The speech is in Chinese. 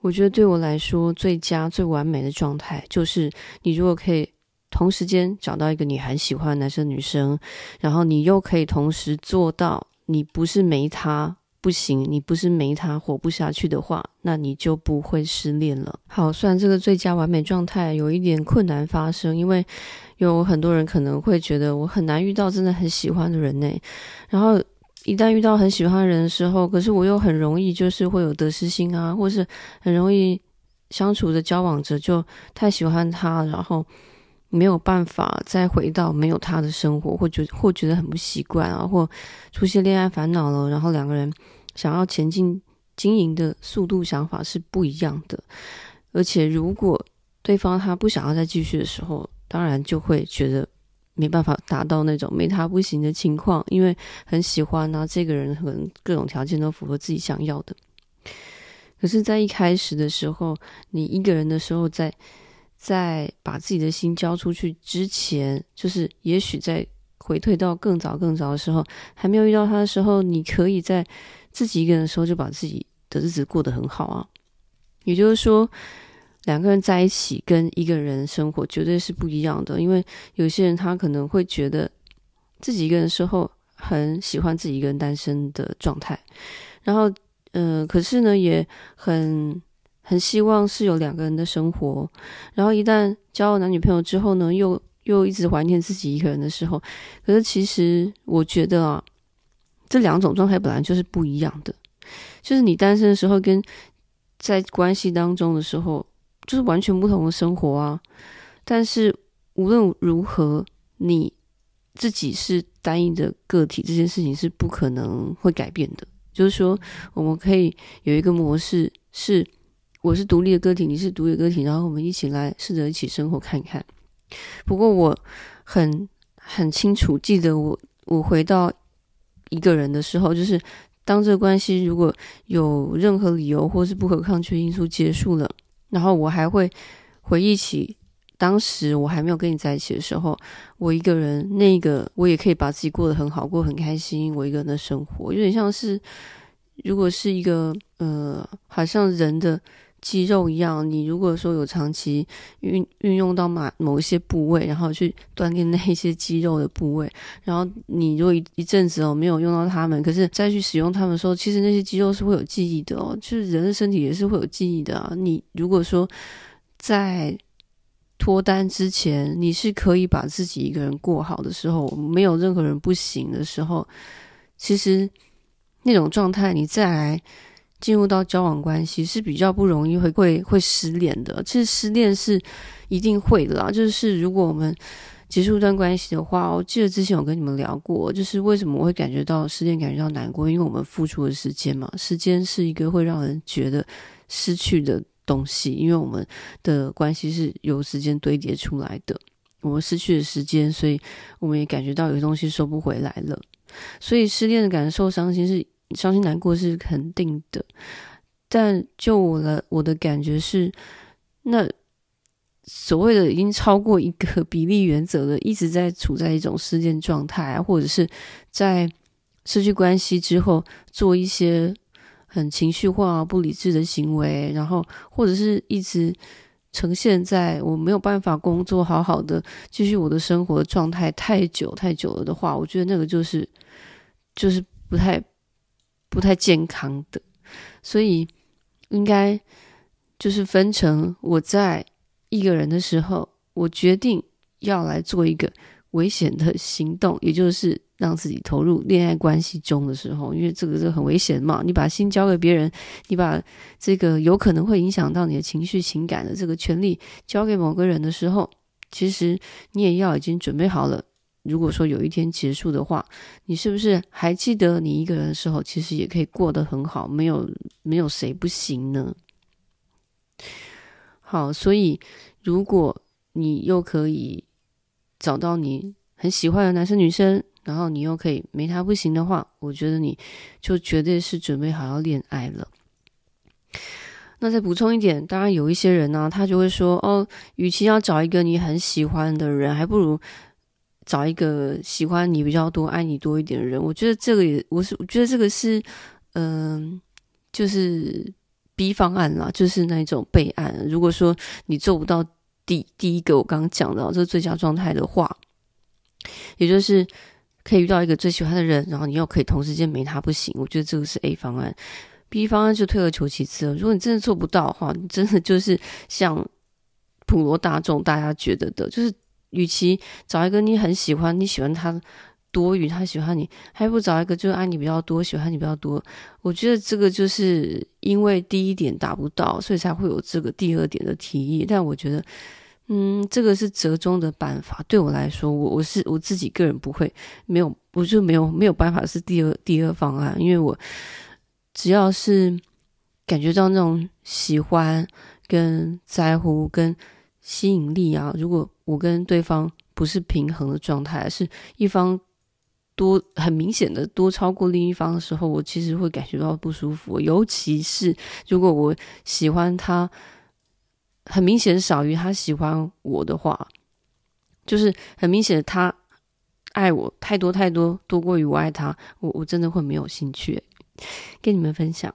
我觉得对我来说，最佳、最完美的状态，就是你如果可以同时间找到一个你很喜欢男生、女生，然后你又可以同时做到，你不是没他不行，你不是没他活不下去的话，那你就不会失恋了。好，虽然这个最佳完美状态有一点困难发生，因为有很多人可能会觉得我很难遇到真的很喜欢的人呢，然后。一旦遇到很喜欢的人的时候，可是我又很容易就是会有得失心啊，或是很容易相处的交往着就太喜欢他，然后没有办法再回到没有他的生活，或觉或觉得很不习惯啊，或出现恋爱烦恼了，然后两个人想要前进经营的速度想法是不一样的，而且如果对方他不想要再继续的时候，当然就会觉得。没办法达到那种没他不行的情况，因为很喜欢啊，这个人可能各种条件都符合自己想要的。可是，在一开始的时候，你一个人的时候在，在在把自己的心交出去之前，就是也许在回退到更早更早的时候，还没有遇到他的时候，你可以在自己一个人的时候就把自己的日子过得很好啊。也就是说。两个人在一起跟一个人生活绝对是不一样的，因为有些人他可能会觉得自己一个人的时候很喜欢自己一个人单身的状态，然后，呃，可是呢也很很希望是有两个人的生活，然后一旦交了男女朋友之后呢，又又一直怀念自己一个人的时候，可是其实我觉得啊，这两种状态本来就是不一样的，就是你单身的时候跟在关系当中的时候。就是完全不同的生活啊！但是无论如何，你自己是单一的个体，这件事情是不可能会改变的。就是说，我们可以有一个模式，是我是独立的个体，你是独立的个体，然后我们一起来试着一起生活看看。不过我很很清楚记得我，我我回到一个人的时候，就是当这个关系如果有任何理由或是不可抗拒因素结束了。然后我还会回忆起当时我还没有跟你在一起的时候，我一个人，那个我也可以把自己过得很好，过很开心。我一个人的生活有点像是，如果是一个呃，好像人的肌肉一样，你如果说有长期运运用到某某一些部位，然后去锻炼那一些肌肉的部位，然后你如果一一阵子哦没有用到它们，可是再去使用它们的时候，其实那些肌肉是会有记忆的哦，就是人的身体也是会有记忆的啊。你如果说在脱单之前，你是可以把自己一个人过好的时候，没有任何人不行的时候，其实那种状态，你再来。进入到交往关系是比较不容易会会会失恋的，其实失恋是一定会的啦。就是如果我们结束一段关系的话，我记得之前有跟你们聊过，就是为什么我会感觉到失恋，感觉到难过，因为我们付出的时间嘛，时间是一个会让人觉得失去的东西，因为我们的关系是由时间堆叠出来的，我们失去了时间，所以我们也感觉到有些东西收不回来了，所以失恋的感受、伤心是。伤心难过是肯定的，但就我的我的感觉是，那所谓的已经超过一个比例原则的，一直在处在一种失恋状态啊，或者是在失去关系之后做一些很情绪化、不理智的行为，然后或者是一直呈现在我没有办法工作好好的继续我的生活状态太久太久了的话，我觉得那个就是就是不太。不太健康的，所以应该就是分成我在一个人的时候，我决定要来做一个危险的行动，也就是让自己投入恋爱关系中的时候，因为这个是很危险嘛。你把心交给别人，你把这个有可能会影响到你的情绪、情感的这个权利交给某个人的时候，其实你也要已经准备好了。如果说有一天结束的话，你是不是还记得你一个人的时候，其实也可以过得很好，没有没有谁不行呢？好，所以如果你又可以找到你很喜欢的男生女生，然后你又可以没他不行的话，我觉得你就绝对是准备好要恋爱了。那再补充一点，当然有一些人呢、他就会说，哦，与其要找一个你很喜欢的人，还不如。找一个喜欢你比较多、爱你多一点的人，我觉得这个也，我是我觉得这个是，嗯、就是 B 方案啦，就是那种备案。如果说你做不到第第一个我刚刚讲的这个最佳状态的话，也就是可以遇到一个最喜欢的人，然后你又可以同时间没他不行。我觉得这个是 A 方案，B 方案就退而求其次了。如果你真的做不到的话，你真的就是像普罗大众大家觉得的，就是与其找一个你很喜欢，你喜欢他。多余，他喜欢你，还不找一个就是爱你比较多，喜欢你比较多。我觉得这个就是因为第一点达不到，所以才会有这个第二点的提议。但我觉得，嗯，这个是折中的办法。对我来说，我我是我自己个人不会没有，我就没有没有办法是第二第二方案，因为我只要是感觉到那种喜欢、跟在乎、跟吸引力啊，如果我跟对方不是平衡的状态，是一方。多很明显的多超过另一方的时候，我其实会感觉到不舒服。尤其是如果我喜欢他，很明显少于他喜欢我的话，就是很明显的他爱我太多太多，多过于我爱他，我我真的会没有兴趣。跟你们分享。